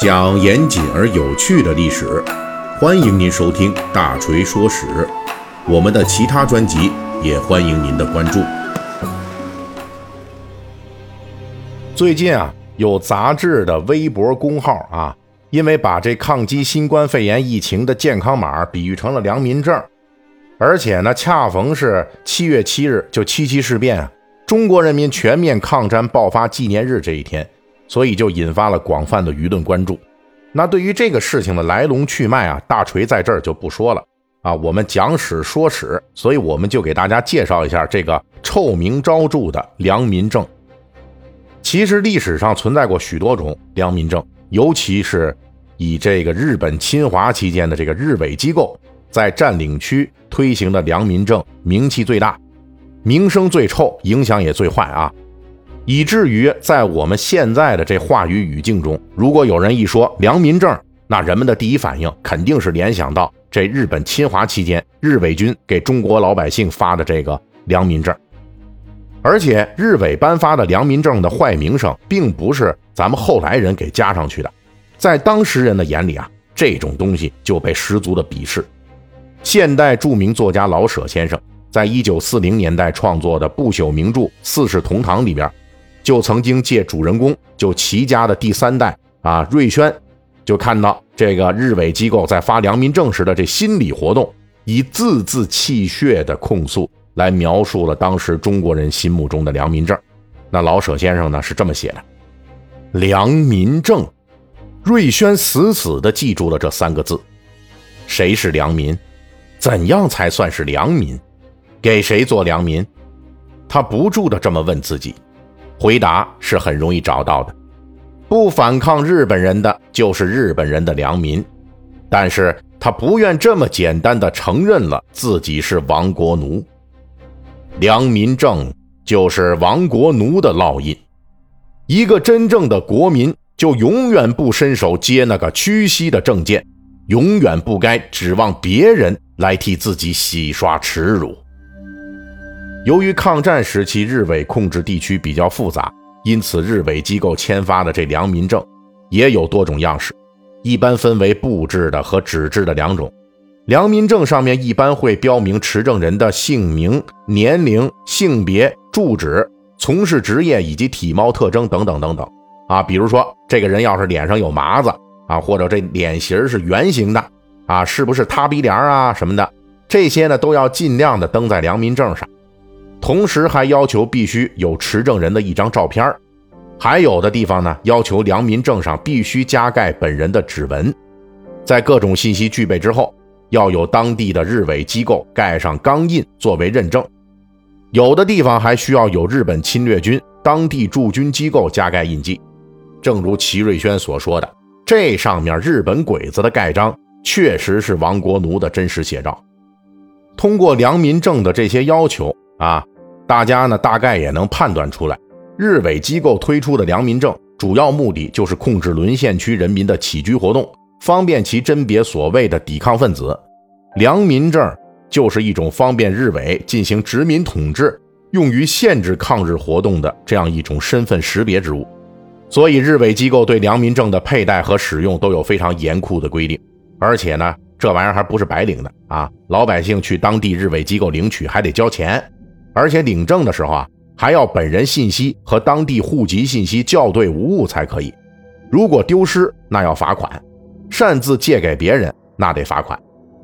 讲严谨而有趣的历史，欢迎您收听《大锤说史》。我们的其他专辑也欢迎您的关注。最近啊，有杂志的微博公号啊，因为把这抗击新冠肺炎疫情的健康码比喻成了良民证，而且呢，恰逢是七月七日，就七七事变啊，中国人民全面抗战爆发纪念日这一天，所以就引发了广泛的舆论关注。那对于这个事情的来龙去脉啊，大锤在这儿就不说了啊，我们讲史说史，所以我们就给大家介绍一下这个臭名昭著的良民证。其实历史上存在过许多种良民证，尤其是以这个日本侵华期间的这个日伪机构在占领区推行的良民证名气最大，名声最臭，影响也最坏啊！以至于在我们现在的这话语语境中，如果有人一说良民证，那人们的第一反应肯定是联想到这日本侵华期间日伪军给中国老百姓发的这个良民证。而且日伪颁发的良民证的坏名声，并不是咱们后来人给加上去的，在当时人的眼里啊，这种东西就被十足的鄙视。现代著名作家老舍先生在一九四零年代创作的不朽名著《四世同堂》里边，就曾经借主人公就齐家的第三代啊瑞宣，就看到这个日伪机构在发良民证时的这心理活动，以字字泣血的控诉。来描述了当时中国人心目中的良民证。那老舍先生呢是这么写的：“良民证。”瑞宣死死地记住了这三个字。谁是良民？怎样才算是良民？给谁做良民？他不住地这么问自己。回答是很容易找到的：不反抗日本人的就是日本人的良民。但是他不愿这么简单的承认了自己是亡国奴。良民证就是亡国奴的烙印。一个真正的国民，就永远不伸手接那个屈膝的证件，永远不该指望别人来替自己洗刷耻辱。由于抗战时期日伪控制地区比较复杂，因此日伪机构签发的这良民证也有多种样式，一般分为布制的和纸质的两种。良民证上面一般会标明持证人的姓名、年龄、性别、住址、从事职业以及体貌特征等等等等。啊，比如说这个人要是脸上有麻子啊，或者这脸型是圆形的啊，是不是塌鼻梁啊什么的，这些呢都要尽量的登在良民证上。同时还要求必须有持证人的一张照片还有的地方呢要求良民证上必须加盖本人的指纹。在各种信息具备之后。要有当地的日伪机构盖上钢印作为认证，有的地方还需要有日本侵略军当地驻军机构加盖印记。正如齐瑞轩所说的，这上面日本鬼子的盖章确实是亡国奴的真实写照。通过良民证的这些要求啊，大家呢大概也能判断出来，日伪机构推出的良民证主要目的就是控制沦陷区人民的起居活动。方便其甄别所谓的抵抗分子，良民证就是一种方便日伪进行殖民统治、用于限制抗日活动的这样一种身份识别之物。所以，日伪机构对良民证的佩戴和使用都有非常严酷的规定。而且呢，这玩意儿还不是白领的啊！老百姓去当地日伪机构领取还得交钱，而且领证的时候啊，还要本人信息和当地户籍信息校对无误才可以。如果丢失，那要罚款。擅自借给别人，那得罚款，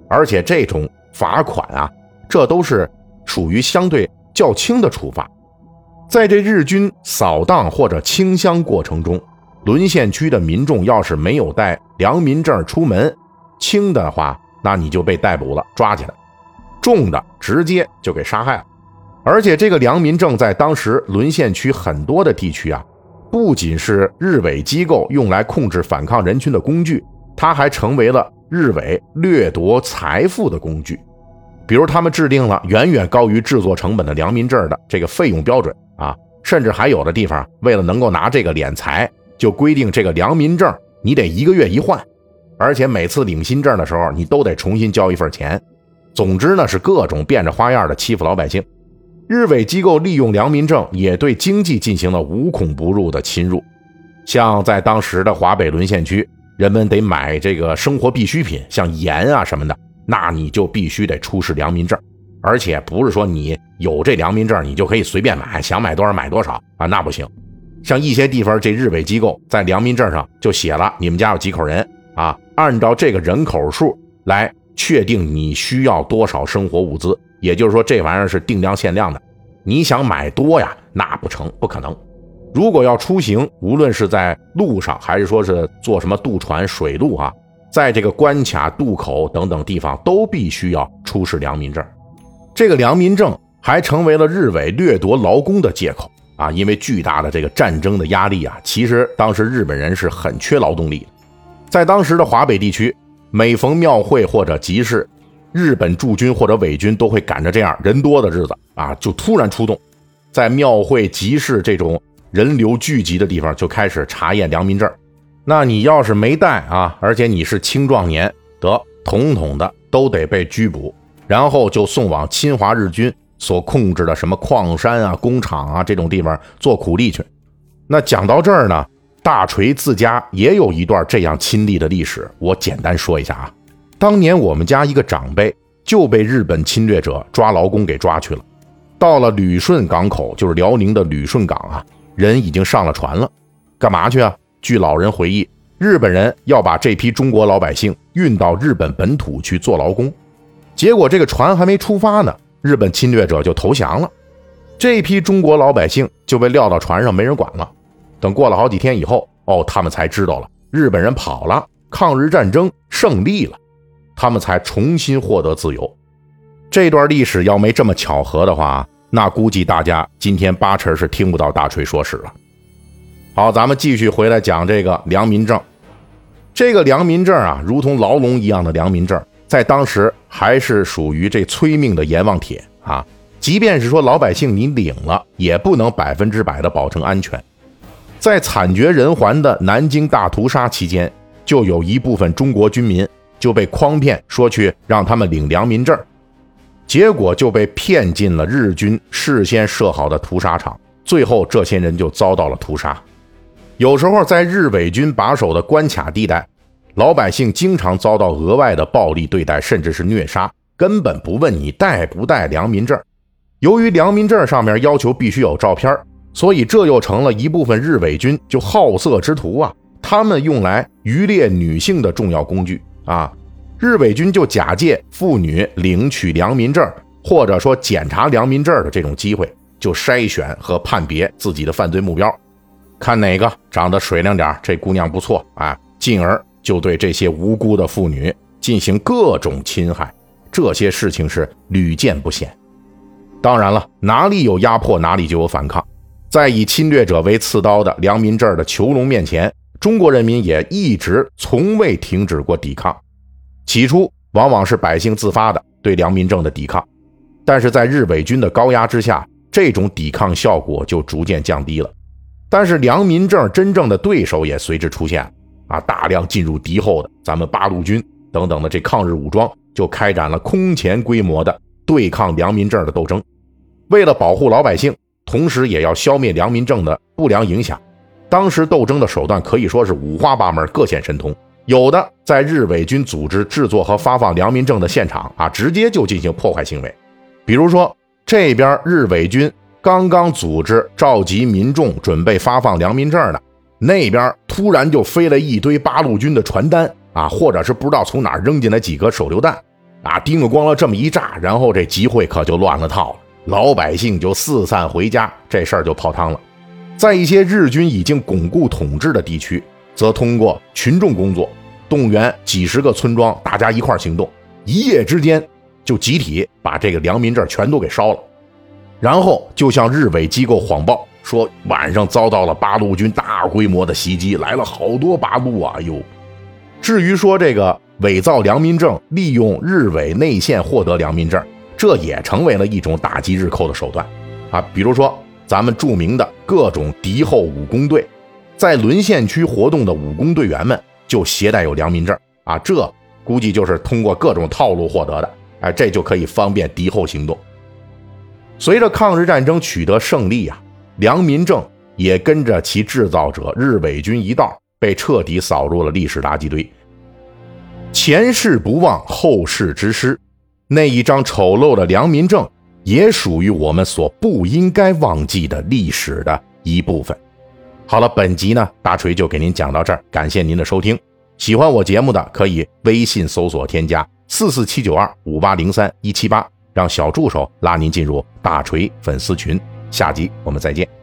而且这种罚款啊，这都是属于相对较轻的处罚。在这日军扫荡或者清乡过程中，沦陷区的民众要是没有带良民证出门，轻的话，那你就被逮捕了，抓起来；重的直接就给杀害了。而且这个良民证在当时沦陷区很多的地区啊，不仅是日伪机构用来控制反抗人群的工具。它还成为了日伪掠夺财富的工具，比如他们制定了远远高于制作成本的良民证的这个费用标准啊，甚至还有的地方为了能够拿这个敛财，就规定这个良民证你得一个月一换，而且每次领新证的时候你都得重新交一份钱。总之呢，是各种变着花样的欺负老百姓。日伪机构利用良民证，也对经济进行了无孔不入的侵入。像在当时的华北沦陷区，人们得买这个生活必需品，像盐啊什么的，那你就必须得出示良民证，而且不是说你有这良民证，你就可以随便买，想买多少买多少啊，那不行。像一些地方，这日伪机构在良民证上就写了你们家有几口人啊，按照这个人口数来确定你需要多少生活物资，也就是说这玩意儿是定量限量的，你想买多呀，那不成，不可能。如果要出行，无论是在路上还是说是坐什么渡船、水路啊，在这个关卡、渡口等等地方，都必须要出示良民证。这个良民证还成为了日伪掠夺劳工的借口啊！因为巨大的这个战争的压力啊，其实当时日本人是很缺劳动力的。在当时的华北地区，每逢庙会或者集市，日本驻军或者伪军都会赶着这样人多的日子啊，就突然出动，在庙会、集市这种。人流聚集的地方就开始查验良民证，那你要是没带啊，而且你是青壮年，得统统的都得被拘捕，然后就送往侵华日军所控制的什么矿山啊、工厂啊这种地方做苦力去。那讲到这儿呢，大锤自家也有一段这样亲历的历史，我简单说一下啊。当年我们家一个长辈就被日本侵略者抓劳工给抓去了，到了旅顺港口，就是辽宁的旅顺港啊。人已经上了船了，干嘛去啊？据老人回忆，日本人要把这批中国老百姓运到日本本土去做劳工，结果这个船还没出发呢，日本侵略者就投降了，这批中国老百姓就被撂到船上，没人管了。等过了好几天以后，哦，他们才知道了，日本人跑了，抗日战争胜利了，他们才重新获得自由。这段历史要没这么巧合的话。那估计大家今天八成是听不到大锤说史了。好，咱们继续回来讲这个良民证。这个良民证啊，如同牢笼一样的良民证，在当时还是属于这催命的阎王帖啊。即便是说老百姓你领了，也不能百分之百的保证安全。在惨绝人寰的南京大屠杀期间，就有一部分中国军民就被诓骗说去让他们领良民证。结果就被骗进了日军事先设好的屠杀场，最后这些人就遭到了屠杀。有时候在日伪军把守的关卡地带，老百姓经常遭到额外的暴力对待，甚至是虐杀，根本不问你带不带良民证。由于良民证上面要求必须有照片，所以这又成了一部分日伪军就好色之徒啊，他们用来渔猎女性的重要工具啊。日伪军就假借妇女领取良民证，或者说检查良民证的这种机会，就筛选和判别自己的犯罪目标，看哪个长得水灵点，这姑娘不错啊，进而就对这些无辜的妇女进行各种侵害。这些事情是屡见不鲜。当然了，哪里有压迫，哪里就有反抗。在以侵略者为刺刀的良民证的囚笼面前，中国人民也一直从未停止过抵抗。起初往往是百姓自发的对良民证的抵抗，但是在日伪军的高压之下，这种抵抗效果就逐渐降低了。但是良民证真正的对手也随之出现，啊，大量进入敌后的咱们八路军等等的这抗日武装就开展了空前规模的对抗良民证的斗争。为了保护老百姓，同时也要消灭良民证的不良影响，当时斗争的手段可以说是五花八门，各显神通。有的在日伪军组织制作和发放良民证的现场啊，直接就进行破坏行为。比如说，这边日伪军刚刚组织召集民众准备发放良民证呢，那边突然就飞了一堆八路军的传单啊，或者是不知道从哪扔进来几颗手榴弹啊，叮了咣了这么一炸，然后这集会可就乱了套了，老百姓就四散回家，这事儿就泡汤了。在一些日军已经巩固统治的地区。则通过群众工作，动员几十个村庄，大家一块行动，一夜之间就集体把这个良民证全都给烧了，然后就向日伪机构谎报说晚上遭到了八路军大规模的袭击，来了好多八路啊！哟，至于说这个伪造良民证，利用日伪内线获得良民证，这也成为了一种打击日寇的手段啊！比如说咱们著名的各种敌后武工队。在沦陷区活动的武工队员们就携带有良民证啊，这估计就是通过各种套路获得的，哎，这就可以方便敌后行动。随着抗日战争取得胜利呀，良民证也跟着其制造者日伪军一道被彻底扫入了历史垃圾堆。前世不忘，后世之师，那一张丑陋的良民证，也属于我们所不应该忘记的历史的一部分。好了，本集呢，大锤就给您讲到这儿，感谢您的收听。喜欢我节目的可以微信搜索添加四四七九二五八零三一七八，让小助手拉您进入大锤粉丝群。下集我们再见。